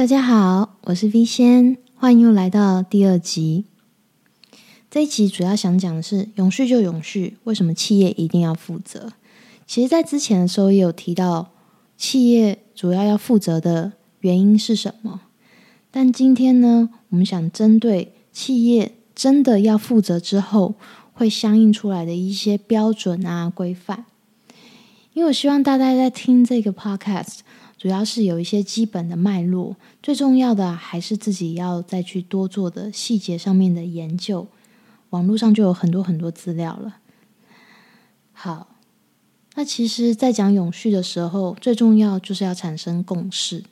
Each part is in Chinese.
大家好，我是 V 仙，欢迎又来到第二集。这一集主要想讲的是永续就永续，为什么企业一定要负责？其实，在之前的时候也有提到，企业主要要负责的原因是什么？但今天呢，我们想针对企业真的要负责之后，会相应出来的一些标准啊、规范。因为我希望大家在听这个 podcast，主要是有一些基本的脉络，最重要的还是自己要再去多做的细节上面的研究。网络上就有很多很多资料了。好，那其实，在讲永续的时候，最重要就是要产生共识。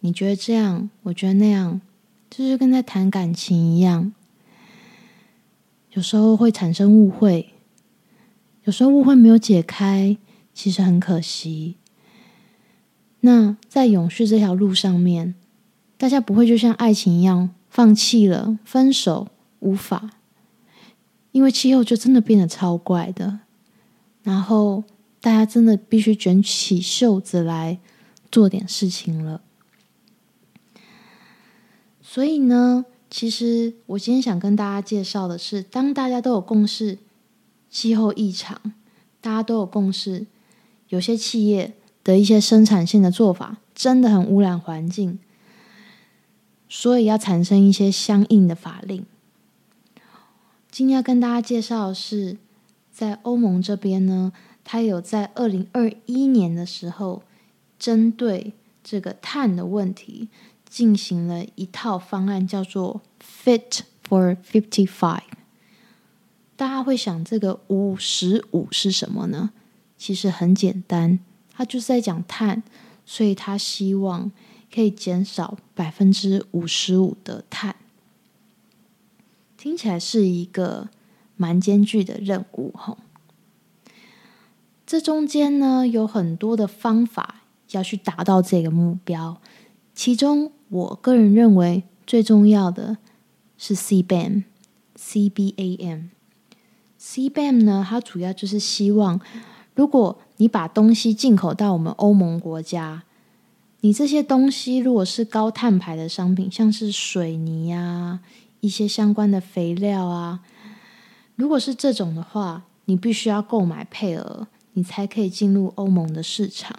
你觉得这样，我觉得那样，就是跟在谈感情一样，有时候会产生误会。有时候误会没有解开，其实很可惜。那在永续这条路上面，大家不会就像爱情一样放弃了、分手无法，因为气候就真的变得超怪的。然后大家真的必须卷起袖子来做点事情了。所以呢，其实我今天想跟大家介绍的是，当大家都有共识。气候异常，大家都有共识。有些企业的一些生产性的做法真的很污染环境，所以要产生一些相应的法令。今天要跟大家介绍的是，在欧盟这边呢，它有在二零二一年的时候，针对这个碳的问题，进行了一套方案，叫做 Fit for Fifty Five。大家会想，这个五十五是什么呢？其实很简单，他就是在讲碳，所以他希望可以减少百分之五十五的碳。听起来是一个蛮艰巨的任务，吼。这中间呢有很多的方法要去达到这个目标，其中我个人认为最重要的是 CBAM，C B A M。CBAM 呢，它主要就是希望，如果你把东西进口到我们欧盟国家，你这些东西如果是高碳排的商品，像是水泥啊、一些相关的肥料啊，如果是这种的话，你必须要购买配额，你才可以进入欧盟的市场。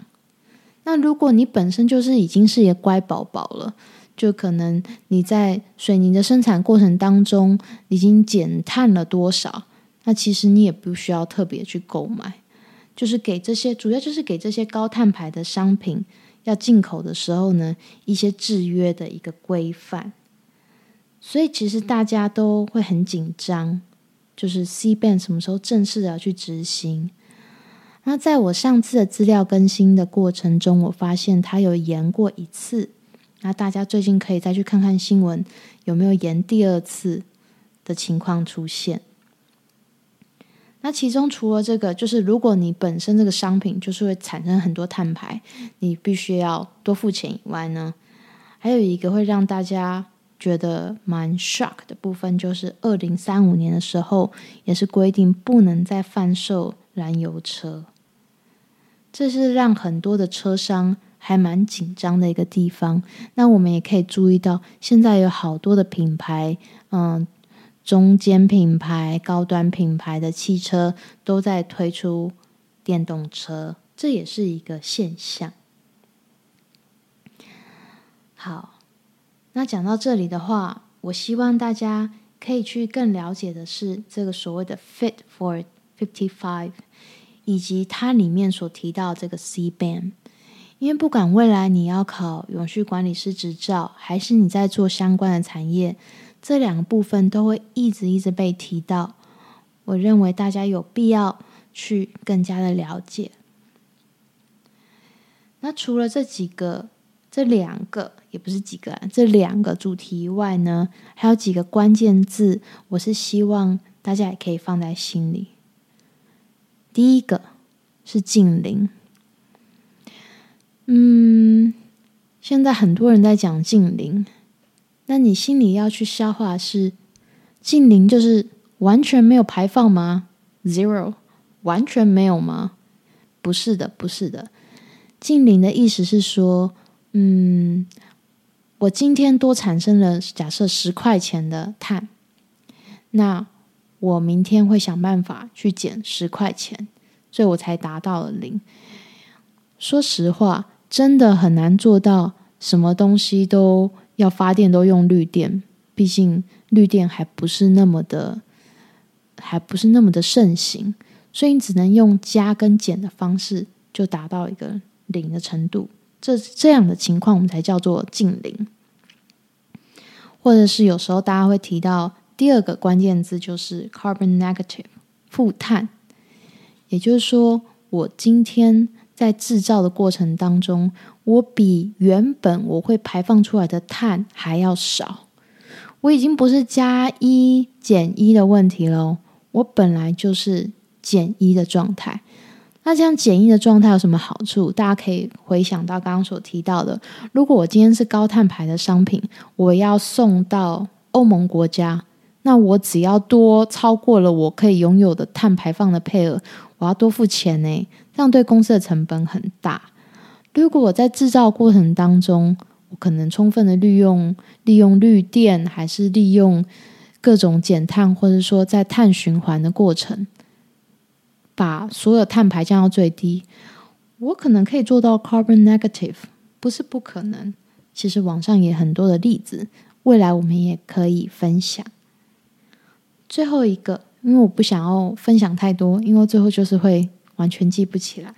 那如果你本身就是已经是一个乖宝宝了，就可能你在水泥的生产过程当中已经减碳了多少？那其实你也不需要特别去购买，就是给这些主要就是给这些高碳排的商品要进口的时候呢，一些制约的一个规范。所以其实大家都会很紧张，就是 C ban 什么时候正式的要去执行？那在我上次的资料更新的过程中，我发现它有延过一次。那大家最近可以再去看看新闻，有没有延第二次的情况出现？那其中除了这个，就是如果你本身这个商品就是会产生很多碳排，你必须要多付钱以外呢，还有一个会让大家觉得蛮 shock 的部分，就是二零三五年的时候也是规定不能再贩售燃油车，这是让很多的车商还蛮紧张的一个地方。那我们也可以注意到，现在有好多的品牌，嗯。中间品牌、高端品牌的汽车都在推出电动车，这也是一个现象。好，那讲到这里的话，我希望大家可以去更了解的是这个所谓的 “Fit for Fifty Five”，以及它里面所提到这个 CBAM。因为不管未来你要考永续管理师执照，还是你在做相关的产业。这两个部分都会一直一直被提到，我认为大家有必要去更加的了解。那除了这几个、这两个也不是几个，这两个主题以外呢，还有几个关键字，我是希望大家也可以放在心里。第一个是近邻，嗯，现在很多人在讲近邻。那你心里要去消化是近零就是完全没有排放吗？Zero 完全没有吗？不是的，不是的。近零的意思是说，嗯，我今天多产生了假设十块钱的碳，那我明天会想办法去减十块钱，所以我才达到了零。说实话，真的很难做到什么东西都要发电都用绿电，毕竟绿电还不是那么的，还不是那么的盛行，所以你只能用加跟减的方式，就达到一个零的程度。这这样的情况，我们才叫做近零。或者是有时候大家会提到第二个关键字，就是 carbon negative 负碳。也就是说，我今天在制造的过程当中，我比原本我会排放出来的碳还要少。我已经不是加一减一的问题喽，我本来就是减一的状态。那这样减一的状态有什么好处？大家可以回想到刚刚所提到的，如果我今天是高碳排的商品，我要送到欧盟国家，那我只要多超过了我可以拥有的碳排放的配额，我要多付钱呢。这样对公司的成本很大。如果我在制造过程当中，我可能充分的利用利用绿电，还是利用各种减碳，或者说在碳循环的过程。把所有碳排降到最低，我可能可以做到 carbon negative，不是不可能。其实网上也很多的例子，未来我们也可以分享。最后一个，因为我不想要分享太多，因为最后就是会完全记不起来。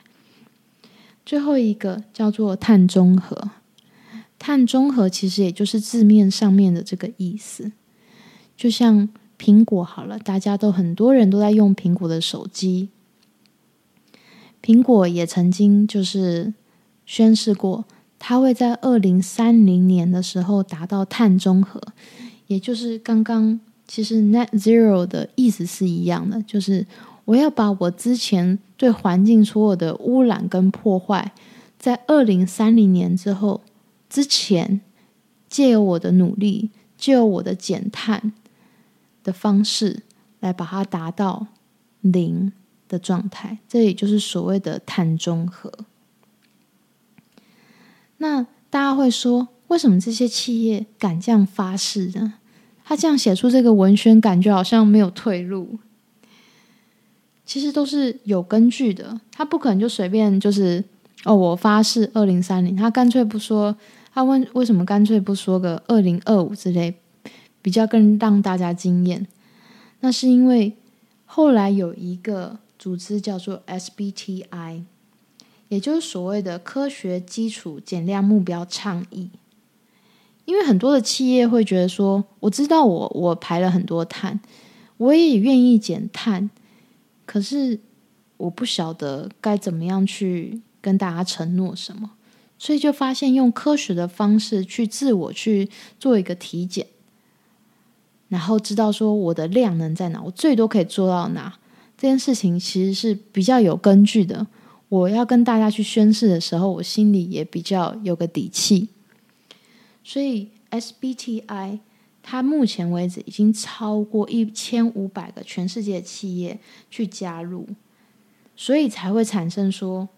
最后一个叫做碳中和，碳中和其实也就是字面上面的这个意思。就像苹果好了，大家都很多人都在用苹果的手机。苹果也曾经就是宣示过，它会在二零三零年的时候达到碳中和，也就是刚刚其实 net zero 的意思是一样的，就是我要把我之前对环境所有的污染跟破坏，在二零三零年之后之前，借由我的努力，借由我的减碳的方式来把它达到零。的状态，这也就是所谓的碳中和。那大家会说，为什么这些企业敢这样发誓呢？他这样写出这个文宣，感觉好像没有退路。其实都是有根据的，他不可能就随便就是哦，我发誓二零三零，他干脆不说。他问为什么干脆不说个二零二五之类，比较更让大家惊艳？那是因为后来有一个。组织叫做 SBTI，也就是所谓的科学基础减量目标倡议。因为很多的企业会觉得说，我知道我我排了很多碳，我也愿意减碳，可是我不晓得该怎么样去跟大家承诺什么，所以就发现用科学的方式去自我去做一个体检，然后知道说我的量能在哪，我最多可以做到哪。这件事情其实是比较有根据的。我要跟大家去宣誓的时候，我心里也比较有个底气。所以 SBTI 它目前为止已经超过一千五百个全世界企业去加入，所以才会产生说，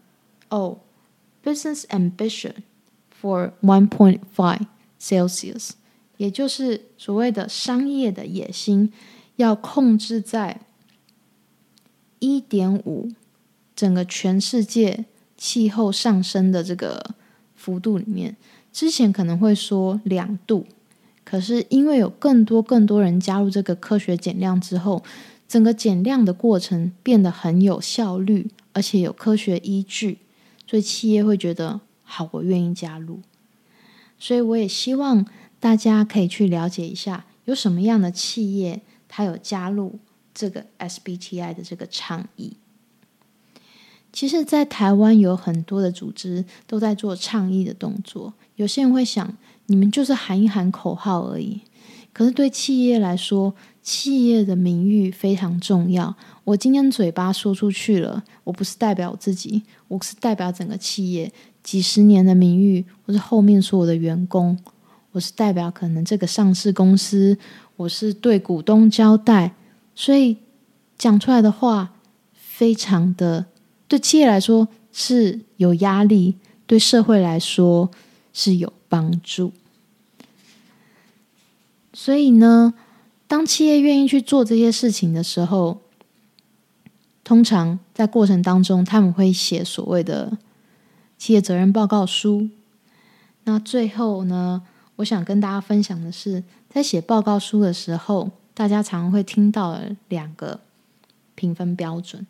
哦，business ambition for one point five Celsius，也就是所谓的商业的野心要控制在。一点五，整个全世界气候上升的这个幅度里面，之前可能会说两度，可是因为有更多更多人加入这个科学减量之后，整个减量的过程变得很有效率，而且有科学依据，所以企业会觉得好，我愿意加入。所以我也希望大家可以去了解一下，有什么样的企业它有加入。这个 SBTI 的这个倡议，其实，在台湾有很多的组织都在做倡议的动作。有些人会想，你们就是喊一喊口号而已。可是对企业来说，企业的名誉非常重要。我今天嘴巴说出去了，我不是代表我自己，我是代表整个企业几十年的名誉，或是后面所有的员工，我是代表可能这个上市公司，我是对股东交代。所以讲出来的话，非常的对企业来说是有压力，对社会来说是有帮助。所以呢，当企业愿意去做这些事情的时候，通常在过程当中，他们会写所谓的企业责任报告书。那最后呢，我想跟大家分享的是，在写报告书的时候，大家常会听到两个评分标准，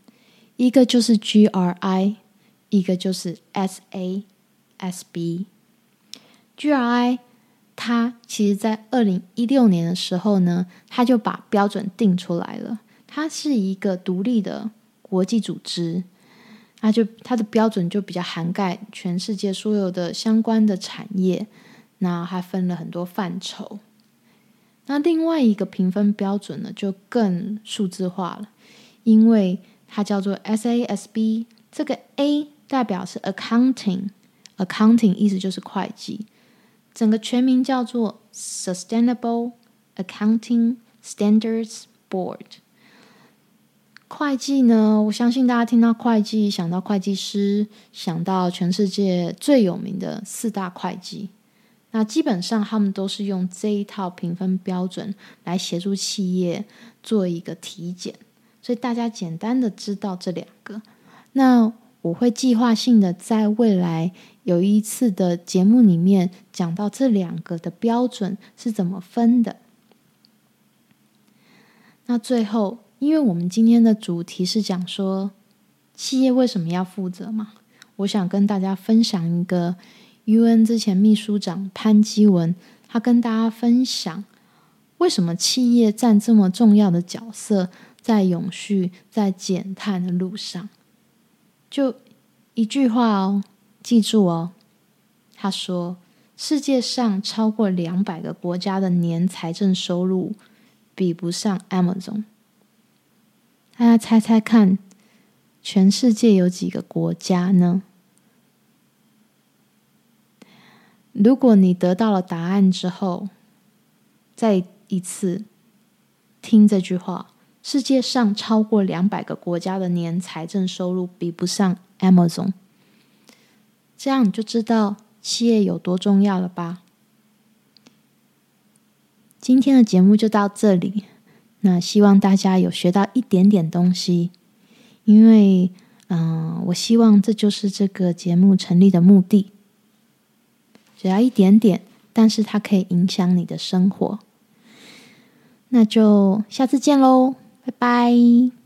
一个就是 GRI，一个就是 SASB。GRI 它其实在二零一六年的时候呢，它就把标准定出来了，它是一个独立的国际组织。那就它的标准就比较涵盖全世界所有的相关的产业，那还分了很多范畴。那另外一个评分标准呢，就更数字化了，因为它叫做 SASB，这个 A 代表是 Accounting，Accounting 意思就是会计，整个全名叫做 Sustainable Accounting Standards Board。会计呢？我相信大家听到会计，想到会计师，想到全世界最有名的四大会计。那基本上他们都是用这一套评分标准来协助企业做一个体检，所以大家简单的知道这两个。那我会计划性的在未来有一次的节目里面讲到这两个的标准是怎么分的。那最后。因为我们今天的主题是讲说企业为什么要负责嘛，我想跟大家分享一个 UN 之前秘书长潘基文，他跟大家分享为什么企业占这么重要的角色，在永续、在减碳的路上。就一句话哦，记住哦，他说世界上超过两百个国家的年财政收入比不上 Amazon。大家猜猜看，全世界有几个国家呢？如果你得到了答案之后，再一次听这句话：世界上超过两百个国家的年财政收入比不上 Amazon，这样你就知道企业有多重要了吧？今天的节目就到这里。那希望大家有学到一点点东西，因为，嗯，我希望这就是这个节目成立的目的。只要一点点，但是它可以影响你的生活。那就下次见喽，拜拜。